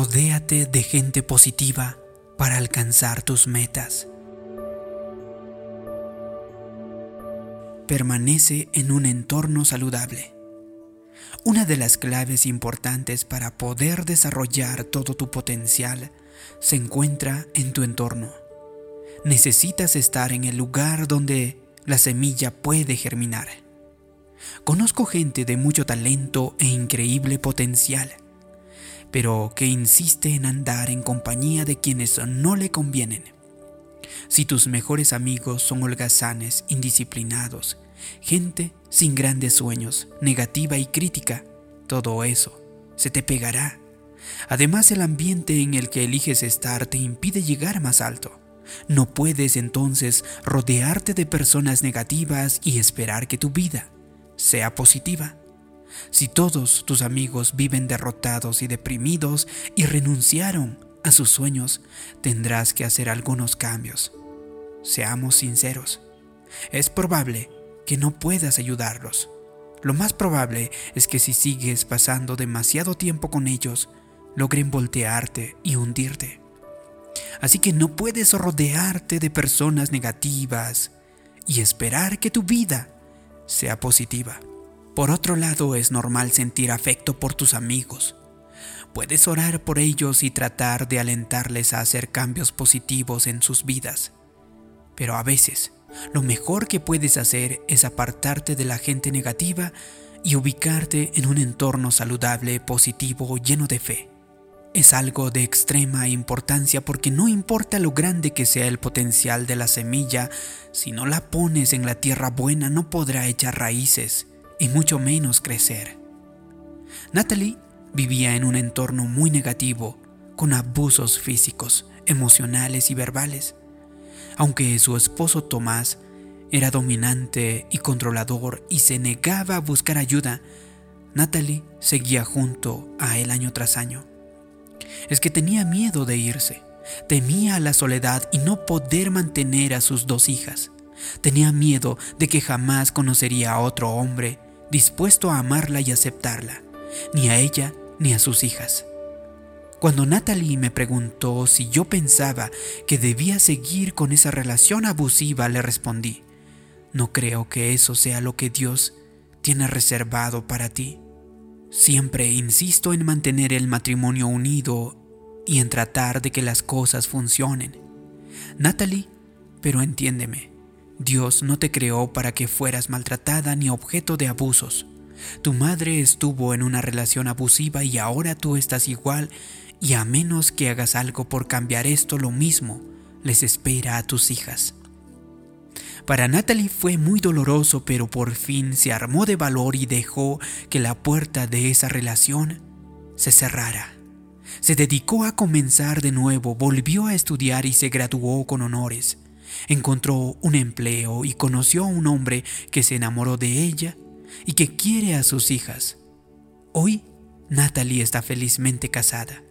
Rodéate de gente positiva para alcanzar tus metas. Permanece en un entorno saludable. Una de las claves importantes para poder desarrollar todo tu potencial se encuentra en tu entorno. Necesitas estar en el lugar donde la semilla puede germinar. Conozco gente de mucho talento e increíble potencial pero que insiste en andar en compañía de quienes no le convienen. Si tus mejores amigos son holgazanes, indisciplinados, gente sin grandes sueños, negativa y crítica, todo eso se te pegará. Además, el ambiente en el que eliges estar te impide llegar más alto. No puedes entonces rodearte de personas negativas y esperar que tu vida sea positiva. Si todos tus amigos viven derrotados y deprimidos y renunciaron a sus sueños, tendrás que hacer algunos cambios. Seamos sinceros. Es probable que no puedas ayudarlos. Lo más probable es que si sigues pasando demasiado tiempo con ellos, logren voltearte y hundirte. Así que no puedes rodearte de personas negativas y esperar que tu vida sea positiva. Por otro lado, es normal sentir afecto por tus amigos. Puedes orar por ellos y tratar de alentarles a hacer cambios positivos en sus vidas. Pero a veces, lo mejor que puedes hacer es apartarte de la gente negativa y ubicarte en un entorno saludable, positivo, lleno de fe. Es algo de extrema importancia porque no importa lo grande que sea el potencial de la semilla, si no la pones en la tierra buena no podrá echar raíces y mucho menos crecer. Natalie vivía en un entorno muy negativo, con abusos físicos, emocionales y verbales. Aunque su esposo Tomás era dominante y controlador y se negaba a buscar ayuda, Natalie seguía junto a él año tras año. Es que tenía miedo de irse, temía la soledad y no poder mantener a sus dos hijas. Tenía miedo de que jamás conocería a otro hombre dispuesto a amarla y aceptarla, ni a ella ni a sus hijas. Cuando Natalie me preguntó si yo pensaba que debía seguir con esa relación abusiva, le respondí, no creo que eso sea lo que Dios tiene reservado para ti. Siempre insisto en mantener el matrimonio unido y en tratar de que las cosas funcionen. Natalie, pero entiéndeme, Dios no te creó para que fueras maltratada ni objeto de abusos. Tu madre estuvo en una relación abusiva y ahora tú estás igual y a menos que hagas algo por cambiar esto, lo mismo les espera a tus hijas. Para Natalie fue muy doloroso, pero por fin se armó de valor y dejó que la puerta de esa relación se cerrara. Se dedicó a comenzar de nuevo, volvió a estudiar y se graduó con honores. Encontró un empleo y conoció a un hombre que se enamoró de ella y que quiere a sus hijas. Hoy, Natalie está felizmente casada.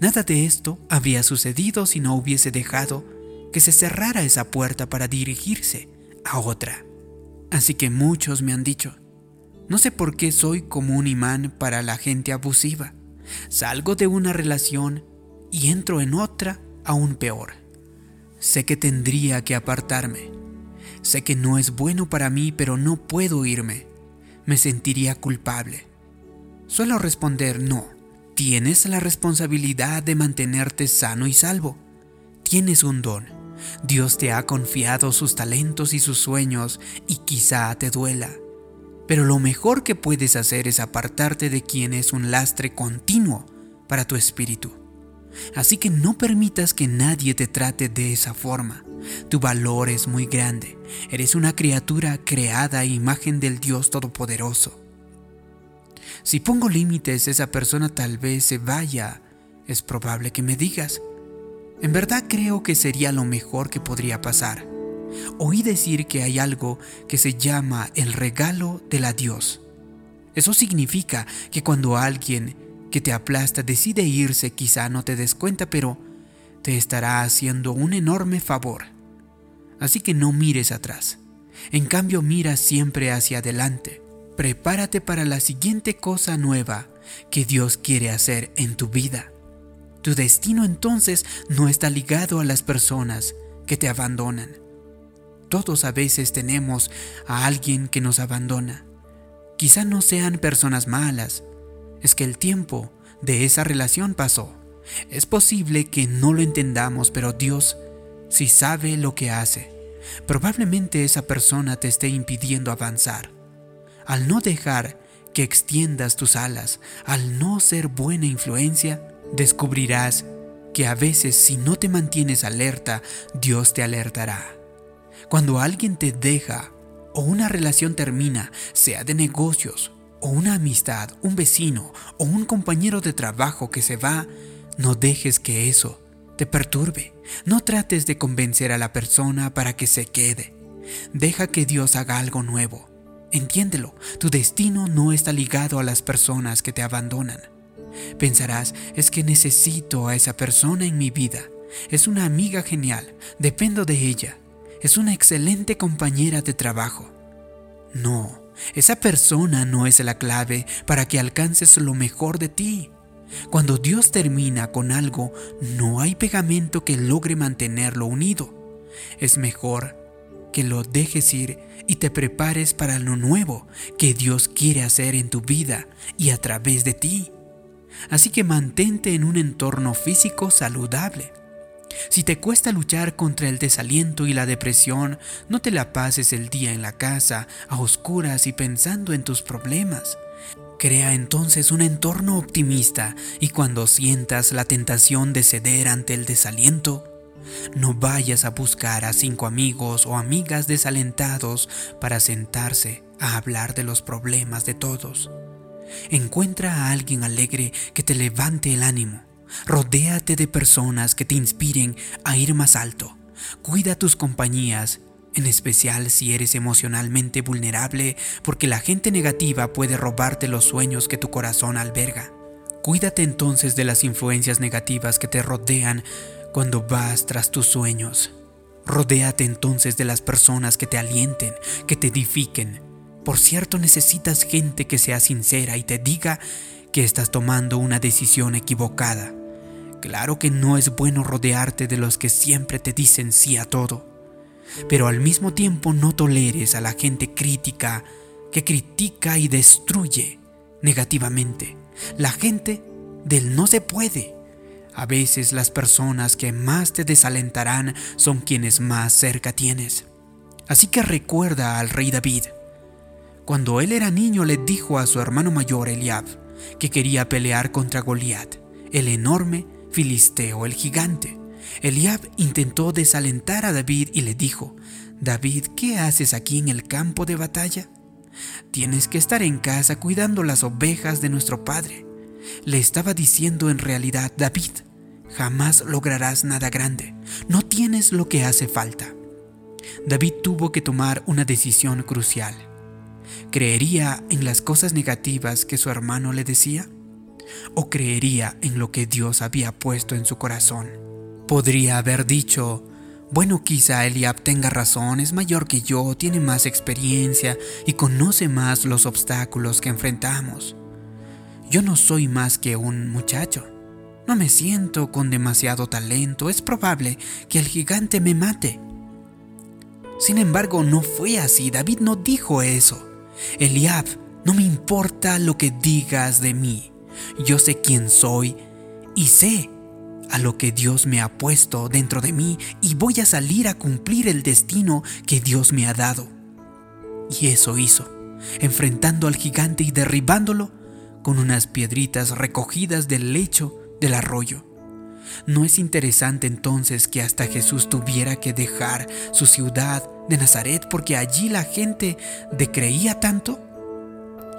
Nada de esto habría sucedido si no hubiese dejado que se cerrara esa puerta para dirigirse a otra. Así que muchos me han dicho, no sé por qué soy como un imán para la gente abusiva. Salgo de una relación y entro en otra aún peor. Sé que tendría que apartarme. Sé que no es bueno para mí, pero no puedo irme. Me sentiría culpable. Suelo responder no. Tienes la responsabilidad de mantenerte sano y salvo. Tienes un don. Dios te ha confiado sus talentos y sus sueños y quizá te duela. Pero lo mejor que puedes hacer es apartarte de quien es un lastre continuo para tu espíritu. Así que no permitas que nadie te trate de esa forma. Tu valor es muy grande. Eres una criatura creada a imagen del Dios Todopoderoso. Si pongo límites, esa persona tal vez se vaya. Es probable que me digas. En verdad creo que sería lo mejor que podría pasar. Oí decir que hay algo que se llama el regalo del adiós. Eso significa que cuando alguien que te aplasta decide irse, quizá no te des cuenta, pero te estará haciendo un enorme favor. Así que no mires atrás. En cambio, mira siempre hacia adelante. Prepárate para la siguiente cosa nueva que Dios quiere hacer en tu vida. Tu destino entonces no está ligado a las personas que te abandonan. Todos a veces tenemos a alguien que nos abandona. Quizá no sean personas malas, es que el tiempo de esa relación pasó. Es posible que no lo entendamos, pero Dios sí sabe lo que hace. Probablemente esa persona te esté impidiendo avanzar. Al no dejar que extiendas tus alas, al no ser buena influencia, descubrirás que a veces si no te mantienes alerta, Dios te alertará. Cuando alguien te deja o una relación termina, sea de negocios o una amistad, un vecino o un compañero de trabajo que se va, no dejes que eso te perturbe. No trates de convencer a la persona para que se quede. Deja que Dios haga algo nuevo. Entiéndelo, tu destino no está ligado a las personas que te abandonan. Pensarás, es que necesito a esa persona en mi vida. Es una amiga genial, dependo de ella. Es una excelente compañera de trabajo. No, esa persona no es la clave para que alcances lo mejor de ti. Cuando Dios termina con algo, no hay pegamento que logre mantenerlo unido. Es mejor que lo dejes ir y te prepares para lo nuevo que Dios quiere hacer en tu vida y a través de ti. Así que mantente en un entorno físico saludable. Si te cuesta luchar contra el desaliento y la depresión, no te la pases el día en la casa, a oscuras y pensando en tus problemas. Crea entonces un entorno optimista y cuando sientas la tentación de ceder ante el desaliento, no vayas a buscar a cinco amigos o amigas desalentados para sentarse a hablar de los problemas de todos. Encuentra a alguien alegre que te levante el ánimo. Rodéate de personas que te inspiren a ir más alto. Cuida tus compañías, en especial si eres emocionalmente vulnerable, porque la gente negativa puede robarte los sueños que tu corazón alberga. Cuídate entonces de las influencias negativas que te rodean cuando vas tras tus sueños. Rodéate entonces de las personas que te alienten, que te edifiquen, por cierto, necesitas gente que sea sincera y te diga que estás tomando una decisión equivocada. Claro que no es bueno rodearte de los que siempre te dicen sí a todo, pero al mismo tiempo no toleres a la gente crítica que critica y destruye negativamente. La gente del no se puede. A veces las personas que más te desalentarán son quienes más cerca tienes. Así que recuerda al rey David, cuando él era niño le dijo a su hermano mayor Eliab que quería pelear contra Goliat, el enorme filisteo, el gigante. Eliab intentó desalentar a David y le dijo, David, ¿qué haces aquí en el campo de batalla? Tienes que estar en casa cuidando las ovejas de nuestro padre. Le estaba diciendo en realidad, David, jamás lograrás nada grande, no tienes lo que hace falta. David tuvo que tomar una decisión crucial. ¿Creería en las cosas negativas que su hermano le decía? ¿O creería en lo que Dios había puesto en su corazón? Podría haber dicho, bueno, quizá Eliab tenga razón, es mayor que yo, tiene más experiencia y conoce más los obstáculos que enfrentamos. Yo no soy más que un muchacho. No me siento con demasiado talento, es probable que el gigante me mate. Sin embargo, no fue así, David no dijo eso. Eliab, no me importa lo que digas de mí. Yo sé quién soy y sé a lo que Dios me ha puesto dentro de mí y voy a salir a cumplir el destino que Dios me ha dado. Y eso hizo, enfrentando al gigante y derribándolo con unas piedritas recogidas del lecho del arroyo. ¿No es interesante entonces que hasta Jesús tuviera que dejar su ciudad de Nazaret porque allí la gente decreía tanto?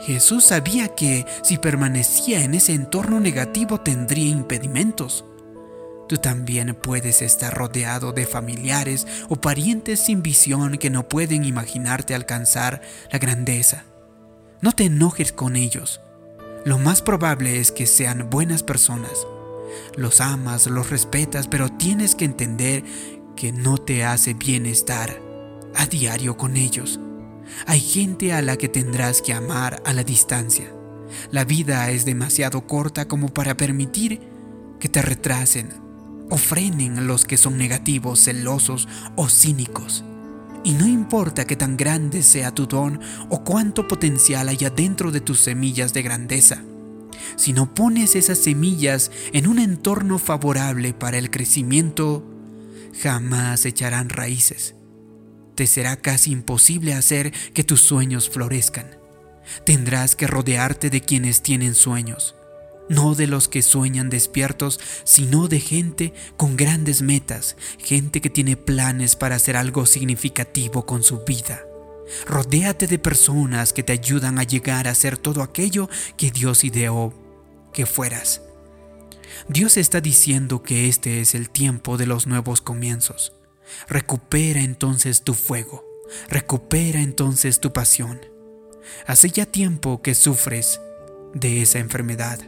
Jesús sabía que si permanecía en ese entorno negativo tendría impedimentos. Tú también puedes estar rodeado de familiares o parientes sin visión que no pueden imaginarte alcanzar la grandeza. No te enojes con ellos. Lo más probable es que sean buenas personas los amas, los respetas, pero tienes que entender que no te hace bien estar a diario con ellos. Hay gente a la que tendrás que amar a la distancia. La vida es demasiado corta como para permitir que te retrasen o frenen los que son negativos, celosos o cínicos. Y no importa que tan grande sea tu don o cuánto potencial haya dentro de tus semillas de grandeza, si no pones esas semillas en un entorno favorable para el crecimiento, jamás echarán raíces. Te será casi imposible hacer que tus sueños florezcan. Tendrás que rodearte de quienes tienen sueños, no de los que sueñan despiertos, sino de gente con grandes metas, gente que tiene planes para hacer algo significativo con su vida. Rodéate de personas que te ayudan a llegar a ser todo aquello que Dios ideó que fueras. Dios está diciendo que este es el tiempo de los nuevos comienzos. Recupera entonces tu fuego, recupera entonces tu pasión. Hace ya tiempo que sufres de esa enfermedad,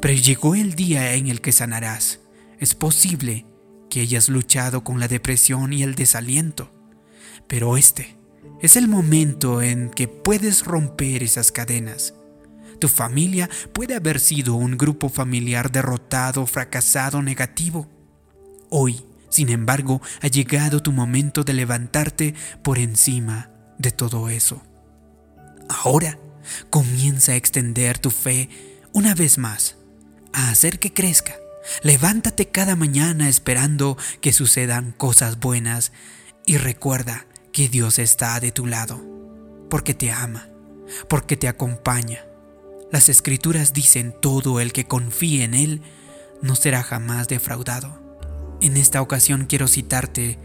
pero llegó el día en el que sanarás. Es posible que hayas luchado con la depresión y el desaliento, pero este es el momento en que puedes romper esas cadenas. Tu familia puede haber sido un grupo familiar derrotado, fracasado, negativo. Hoy, sin embargo, ha llegado tu momento de levantarte por encima de todo eso. Ahora comienza a extender tu fe una vez más, a hacer que crezca. Levántate cada mañana esperando que sucedan cosas buenas y recuerda que Dios está de tu lado, porque te ama, porque te acompaña. Las escrituras dicen todo el que confíe en Él no será jamás defraudado. En esta ocasión quiero citarte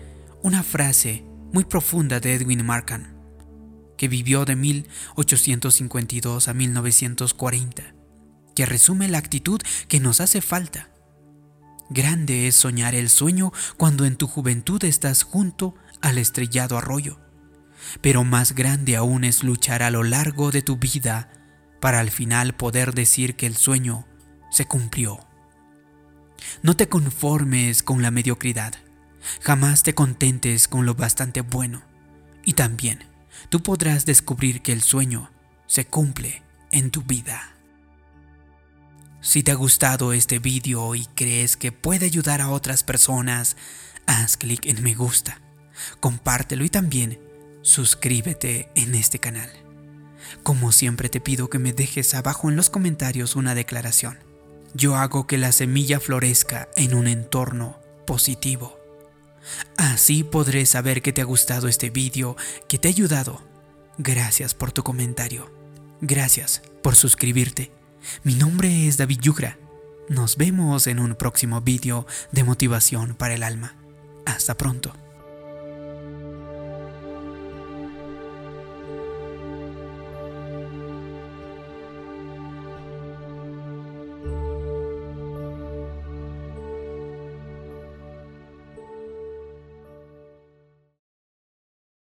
una frase muy profunda de Edwin Markham que vivió de 1852 a 1940, que resume la actitud que nos hace falta. Grande es soñar el sueño cuando en tu juventud estás junto al estrellado arroyo, pero más grande aún es luchar a lo largo de tu vida para al final poder decir que el sueño se cumplió. No te conformes con la mediocridad, jamás te contentes con lo bastante bueno y también tú podrás descubrir que el sueño se cumple en tu vida. Si te ha gustado este vídeo y crees que puede ayudar a otras personas, haz clic en me gusta, compártelo y también suscríbete en este canal. Como siempre te pido que me dejes abajo en los comentarios una declaración. Yo hago que la semilla florezca en un entorno positivo. Así podré saber que te ha gustado este vídeo, que te ha ayudado. Gracias por tu comentario. Gracias por suscribirte. Mi nombre es David Yugra. Nos vemos en un próximo vídeo de motivación para el alma. Hasta pronto.